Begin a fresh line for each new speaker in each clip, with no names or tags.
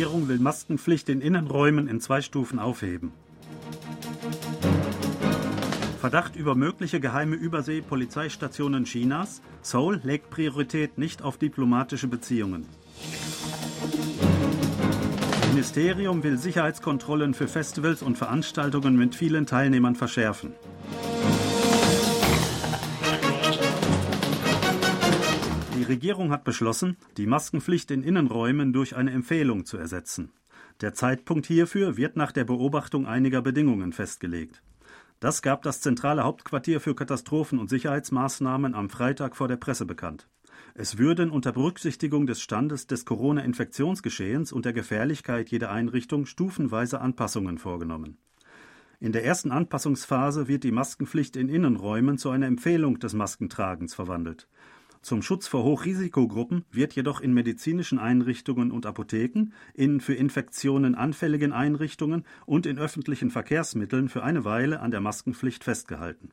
Regierung will Maskenpflicht in Innenräumen in zwei Stufen aufheben. Verdacht über mögliche geheime Übersee-Polizeistationen Chinas. Seoul legt Priorität nicht auf diplomatische Beziehungen. Ministerium will Sicherheitskontrollen für Festivals und Veranstaltungen mit vielen Teilnehmern verschärfen. Regierung hat beschlossen, die Maskenpflicht in Innenräumen durch eine Empfehlung zu ersetzen. Der Zeitpunkt hierfür wird nach der Beobachtung einiger Bedingungen festgelegt. Das gab das zentrale Hauptquartier für Katastrophen- und Sicherheitsmaßnahmen am Freitag vor der Presse bekannt. Es würden unter Berücksichtigung des Standes des Corona-Infektionsgeschehens und der Gefährlichkeit jeder Einrichtung stufenweise Anpassungen vorgenommen. In der ersten Anpassungsphase wird die Maskenpflicht in Innenräumen zu einer Empfehlung des Maskentragens verwandelt. Zum Schutz vor Hochrisikogruppen wird jedoch in medizinischen Einrichtungen und Apotheken, in für Infektionen anfälligen Einrichtungen und in öffentlichen Verkehrsmitteln für eine Weile an der Maskenpflicht festgehalten.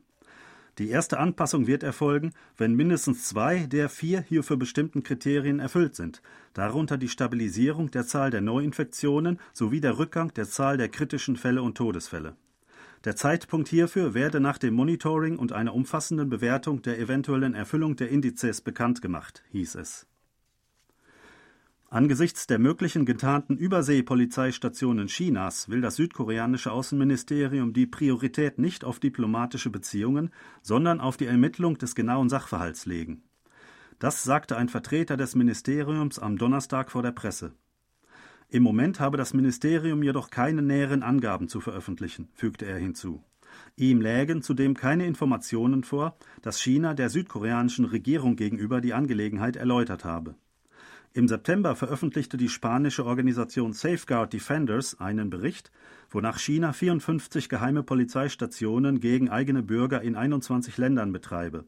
Die erste Anpassung wird erfolgen, wenn mindestens zwei der vier hierfür bestimmten Kriterien erfüllt sind, darunter die Stabilisierung der Zahl der Neuinfektionen sowie der Rückgang der Zahl der kritischen Fälle und Todesfälle. Der Zeitpunkt hierfür werde nach dem Monitoring und einer umfassenden Bewertung der eventuellen Erfüllung der Indizes bekannt gemacht, hieß es. Angesichts der möglichen getarnten Überseepolizeistationen Chinas will das südkoreanische Außenministerium die Priorität nicht auf diplomatische Beziehungen, sondern auf die Ermittlung des genauen Sachverhalts legen. Das sagte ein Vertreter des Ministeriums am Donnerstag vor der Presse. Im Moment habe das Ministerium jedoch keine näheren Angaben zu veröffentlichen, fügte er hinzu. Ihm lägen zudem keine Informationen vor, dass China der südkoreanischen Regierung gegenüber die Angelegenheit erläutert habe. Im September veröffentlichte die spanische Organisation Safeguard Defenders einen Bericht, wonach China 54 geheime Polizeistationen gegen eigene Bürger in 21 Ländern betreibe.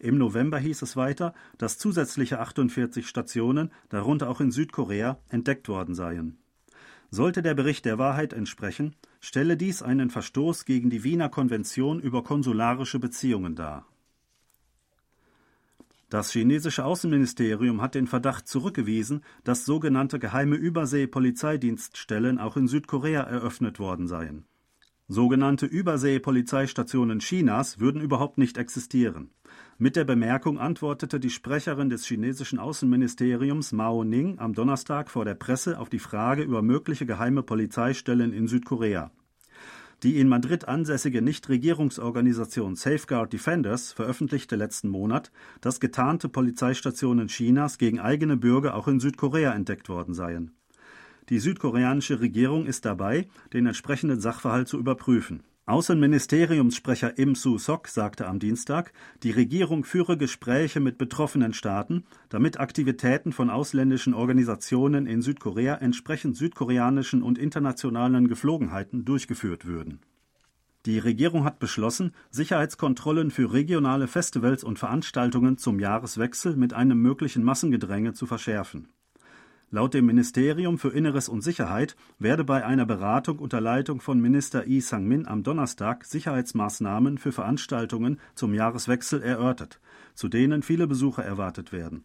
Im November hieß es weiter, dass zusätzliche 48 Stationen, darunter auch in Südkorea, entdeckt worden seien. Sollte der Bericht der Wahrheit entsprechen, stelle dies einen Verstoß gegen die Wiener Konvention über konsularische Beziehungen dar. Das chinesische Außenministerium hat den Verdacht zurückgewiesen, dass sogenannte geheime Übersee-Polizeidienststellen auch in Südkorea eröffnet worden seien. Sogenannte Übersee-Polizeistationen Chinas würden überhaupt nicht existieren. Mit der Bemerkung antwortete die Sprecherin des chinesischen Außenministeriums Mao Ning am Donnerstag vor der Presse auf die Frage über mögliche geheime Polizeistellen in Südkorea. Die in Madrid ansässige Nichtregierungsorganisation Safeguard Defenders veröffentlichte letzten Monat, dass getarnte Polizeistationen Chinas gegen eigene Bürger auch in Südkorea entdeckt worden seien. Die südkoreanische Regierung ist dabei, den entsprechenden Sachverhalt zu überprüfen. Außenministeriumssprecher Im Su-sok sagte am Dienstag, die Regierung führe Gespräche mit betroffenen Staaten, damit Aktivitäten von ausländischen Organisationen in Südkorea entsprechend südkoreanischen und internationalen Geflogenheiten durchgeführt würden. Die Regierung hat beschlossen, Sicherheitskontrollen für regionale Festivals und Veranstaltungen zum Jahreswechsel mit einem möglichen Massengedränge zu verschärfen Laut dem Ministerium für Inneres und Sicherheit werde bei einer Beratung unter Leitung von Minister Yi Sang-min am Donnerstag Sicherheitsmaßnahmen für Veranstaltungen zum Jahreswechsel erörtert, zu denen viele Besucher erwartet werden.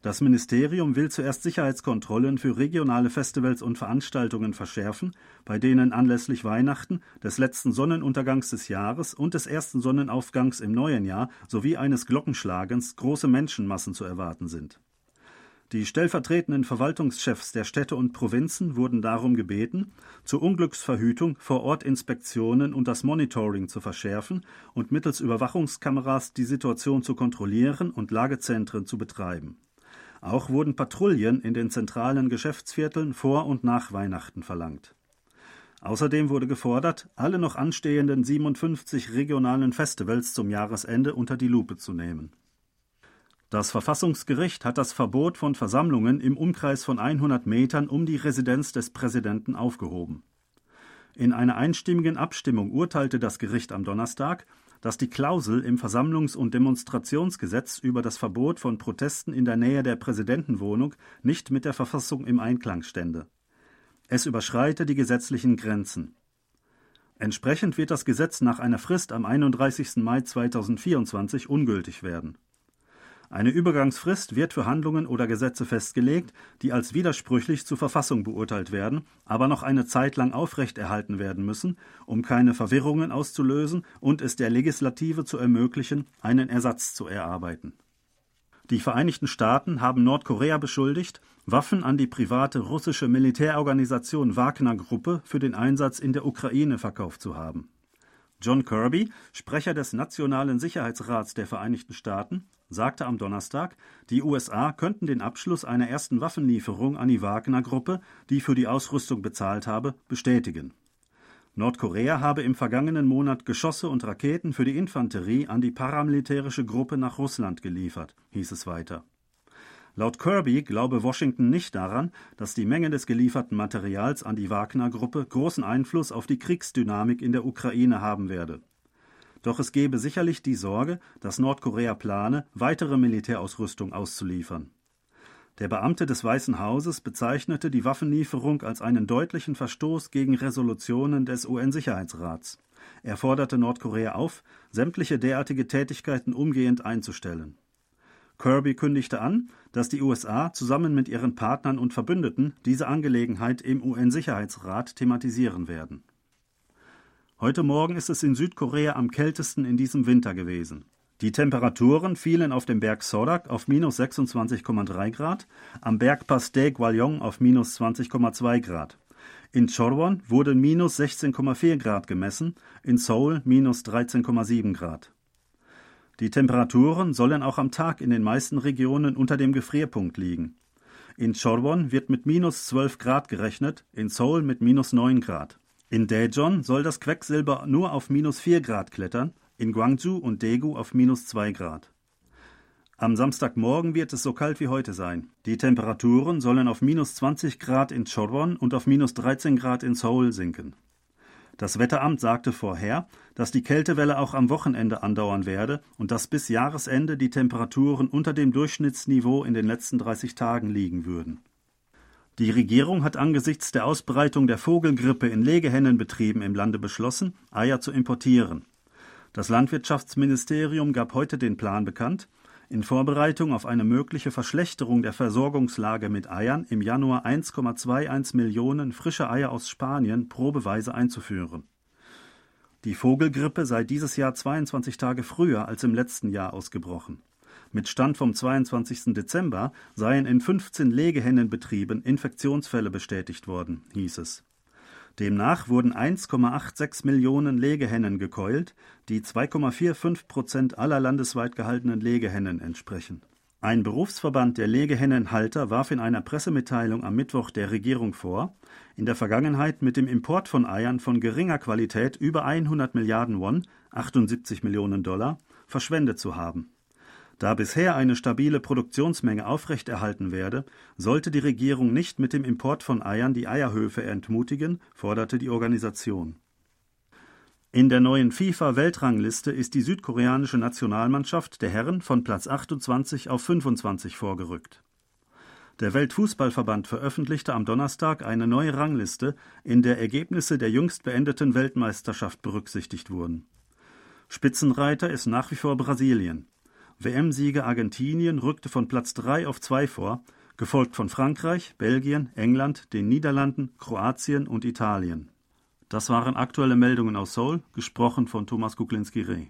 Das Ministerium will zuerst Sicherheitskontrollen für regionale Festivals und Veranstaltungen verschärfen, bei denen anlässlich Weihnachten, des letzten Sonnenuntergangs des Jahres und des ersten Sonnenaufgangs im neuen Jahr sowie eines Glockenschlagens große Menschenmassen zu erwarten sind die stellvertretenden Verwaltungschefs der Städte und Provinzen wurden darum gebeten, zur Unglücksverhütung Vor-Ort-Inspektionen und das Monitoring zu verschärfen und mittels Überwachungskameras die Situation zu kontrollieren und Lagezentren zu betreiben. Auch wurden Patrouillen in den zentralen Geschäftsvierteln vor und nach Weihnachten verlangt. Außerdem wurde gefordert, alle noch anstehenden 57 regionalen Festivals zum Jahresende unter die Lupe zu nehmen das Verfassungsgericht hat das Verbot von Versammlungen im Umkreis von 100 Metern um die Residenz des Präsidenten aufgehoben. In einer einstimmigen Abstimmung urteilte das Gericht am Donnerstag, dass die Klausel im Versammlungs- und Demonstrationsgesetz über das Verbot von Protesten in der Nähe der Präsidentenwohnung nicht mit der Verfassung im Einklang stände. Es überschreite die gesetzlichen Grenzen. Entsprechend wird das Gesetz nach einer Frist am 31. Mai 2024 ungültig werden Eine Übergangsfrist wird für Handlungen oder Gesetze festgelegt, die als widersprüchlich zur Verfassung beurteilt werden, aber noch eine Zeit lang aufrechterhalten werden müssen, um keine Verwirrungen auszulösen und es der Legislative zu ermöglichen, einen Ersatz zu erarbeiten. Die Vereinigten Staaten haben Nordkorea beschuldigt, Waffen an die private russische Militärorganisation Wagner Gruppe für den Einsatz in der Ukraine verkauft zu haben. John Kirby, Sprecher des Nationalen Sicherheitsrats der Vereinigten Staaten, sagte am Donnerstag, die USA könnten den Abschluss einer ersten Waffenlieferung an die Wagner-Gruppe, die für die Ausrüstung bezahlt habe, bestätigen. Nordkorea habe im vergangenen Monat Geschosse und Raketen für die Infanterie an die paramilitärische Gruppe nach Russland geliefert, hieß es weiter. Laut Kirby glaube Washington nicht daran, dass die Menge des gelieferten Materials an die Wagner-Gruppe großen Einfluss auf die Kriegsdynamik in der Ukraine haben werde. Doch es gebe sicherlich die Sorge, dass Nordkorea plane, weitere Militärausrüstung auszuliefern. Der Beamte des Weißen Hauses bezeichnete die Waffenlieferung als einen deutlichen Verstoß gegen Resolutionen des UN-Sicherheitsrats. Er forderte Nordkorea auf, sämtliche derartige Tätigkeiten umgehend einzustellen. Kirby kündigte an, dass die USA zusammen mit ihren Partnern und Verbündeten diese Angelegenheit im UN-Sicherheitsrat thematisieren werden. Heute Morgen ist es in Südkorea am kältesten in diesem Winter gewesen. Die Temperaturen fielen auf dem Berg Sodak auf minus 26,3 Grad, am Bergpass Daegwallong auf minus 20,2 Grad. In Chorwon wurde minus 16,4 Grad gemessen, in Seoul minus 13,7 Grad. Die Temperaturen sollen auch am Tag in den meisten Regionen unter dem Gefrierpunkt liegen. In Chorwon wird mit minus 12 Grad gerechnet, in Seoul mit minus 9 Grad. In Daejeon soll das Quecksilber nur auf minus 4 Grad klettern, in Gwangju und Daegu auf minus 2 Grad. Am Samstagmorgen wird es so kalt wie heute sein. Die Temperaturen sollen auf minus 20 Grad in Chorwon und auf minus 13 Grad in Seoul sinken. Das Wetteramt sagte vorher, dass die Kältewelle auch am Wochenende andauern werde und dass bis Jahresende die Temperaturen unter dem Durchschnittsniveau in den letzten 30 Tagen liegen würden. Die Regierung hat angesichts der Ausbreitung der Vogelgrippe in Legehennenbetrieben im Lande beschlossen, Eier zu importieren. Das Landwirtschaftsministerium gab heute den Plan bekannt, in Vorbereitung auf eine mögliche Verschlechterung der Versorgungslage mit Eiern im Januar 1,21 Millionen frische Eier aus Spanien probeweise einzuführen. Die Vogelgrippe sei dieses Jahr 22 Tage früher als im letzten Jahr ausgebrochen. Mit Stand vom 22. Dezember seien in 15 Legehennenbetrieben Infektionsfälle bestätigt worden, hieß es. Demnach wurden 1,86 Millionen Legehennen gekeult, die 2,45 Prozent aller landesweit gehaltenen Legehennen entsprechen. Ein Berufsverband der Legehennenhalter warf in einer Pressemitteilung am Mittwoch der Regierung vor, in der Vergangenheit mit dem Import von Eiern von geringer Qualität über 100 Milliarden Won, 78 Millionen Dollar, verschwendet zu haben. Da bisher eine stabile Produktionsmenge aufrechterhalten werde, sollte die Regierung nicht mit dem Import von Eiern die Eierhöfe entmutigen, forderte die Organisation. In der neuen FIFA-Weltrangliste ist die südkoreanische Nationalmannschaft der Herren von Platz 28 auf 25 vorgerückt. Der Weltfußballverband veröffentlichte am Donnerstag eine neue Rangliste, in der Ergebnisse der jüngst beendeten Weltmeisterschaft berücksichtigt wurden. Spitzenreiter ist nach wie vor Brasilien. WM-Sieger Argentinien rückte von Platz 3 auf 2 vor, gefolgt von Frankreich, Belgien, England, den Niederlanden, Kroatien und Italien. Das waren aktuelle Meldungen aus Seoul, gesprochen von Thomas Kuklinski-Reh.